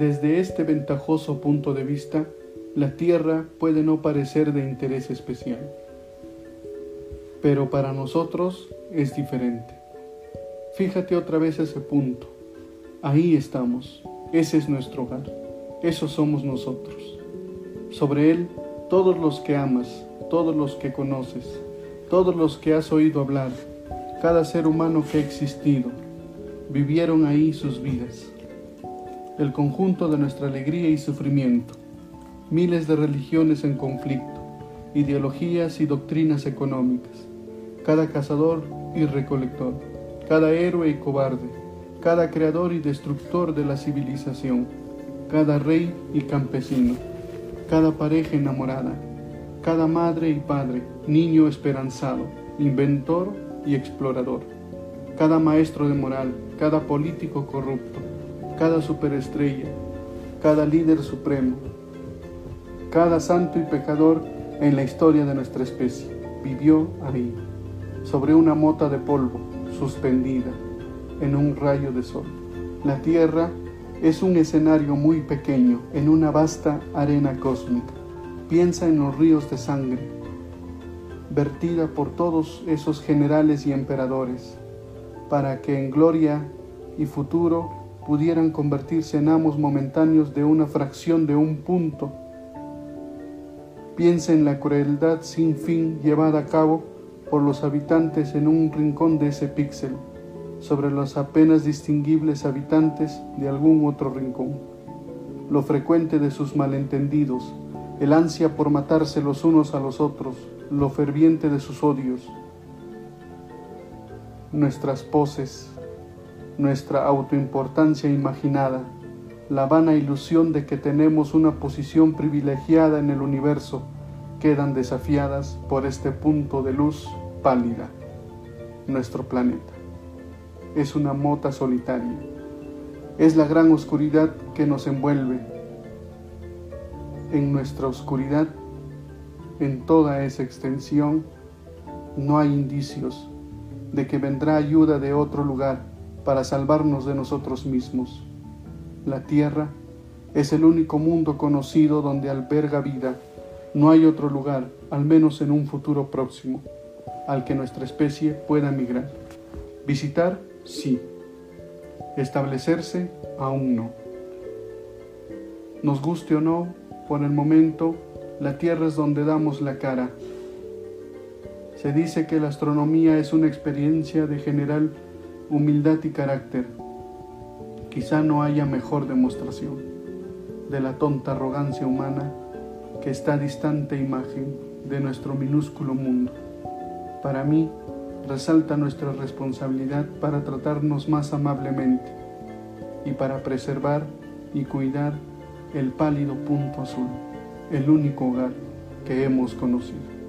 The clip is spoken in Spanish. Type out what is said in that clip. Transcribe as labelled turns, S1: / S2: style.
S1: Desde este ventajoso punto de vista, la Tierra puede no parecer de interés especial, pero para nosotros es diferente. Fíjate otra vez ese punto. Ahí estamos. Ese es nuestro hogar. Eso somos nosotros. Sobre él, todos los que amas, todos los que conoces, todos los que has oído hablar, cada ser humano que ha existido, vivieron ahí sus vidas. El conjunto de nuestra alegría y sufrimiento, miles de religiones en conflicto, ideologías y doctrinas económicas, cada cazador y recolector, cada héroe y cobarde, cada creador y destructor de la civilización, cada rey y campesino, cada pareja enamorada, cada madre y padre, niño esperanzado, inventor y explorador, cada maestro de moral, cada político corrupto, cada superestrella, cada líder supremo, cada santo y pecador en la historia de nuestra especie, vivió ahí, sobre una mota de polvo, suspendida en un rayo de sol. La Tierra es un escenario muy pequeño en una vasta arena cósmica. Piensa en los ríos de sangre, vertida por todos esos generales y emperadores, para que en gloria y futuro pudieran convertirse en amos momentáneos de una fracción de un punto. Piensa en la crueldad sin fin llevada a cabo por los habitantes en un rincón de ese píxel, sobre los apenas distinguibles habitantes de algún otro rincón. Lo frecuente de sus malentendidos, el ansia por matarse los unos a los otros, lo ferviente de sus odios, nuestras poses, nuestra autoimportancia imaginada, la vana ilusión de que tenemos una posición privilegiada en el universo, quedan desafiadas por este punto de luz pálida, nuestro planeta. Es una mota solitaria. Es la gran oscuridad que nos envuelve. En nuestra oscuridad, en toda esa extensión, no hay indicios de que vendrá ayuda de otro lugar para salvarnos de nosotros mismos. La Tierra es el único mundo conocido donde alberga vida. No hay otro lugar, al menos en un futuro próximo, al que nuestra especie pueda migrar. Visitar, sí. Establecerse, aún no. Nos guste o no, por el momento, la Tierra es donde damos la cara. Se dice que la astronomía es una experiencia de general humildad y carácter. Quizá no haya mejor demostración de la tonta arrogancia humana que esta distante imagen de nuestro minúsculo mundo. Para mí, resalta nuestra responsabilidad para tratarnos más amablemente y para preservar y cuidar el pálido punto azul, el único hogar que hemos conocido.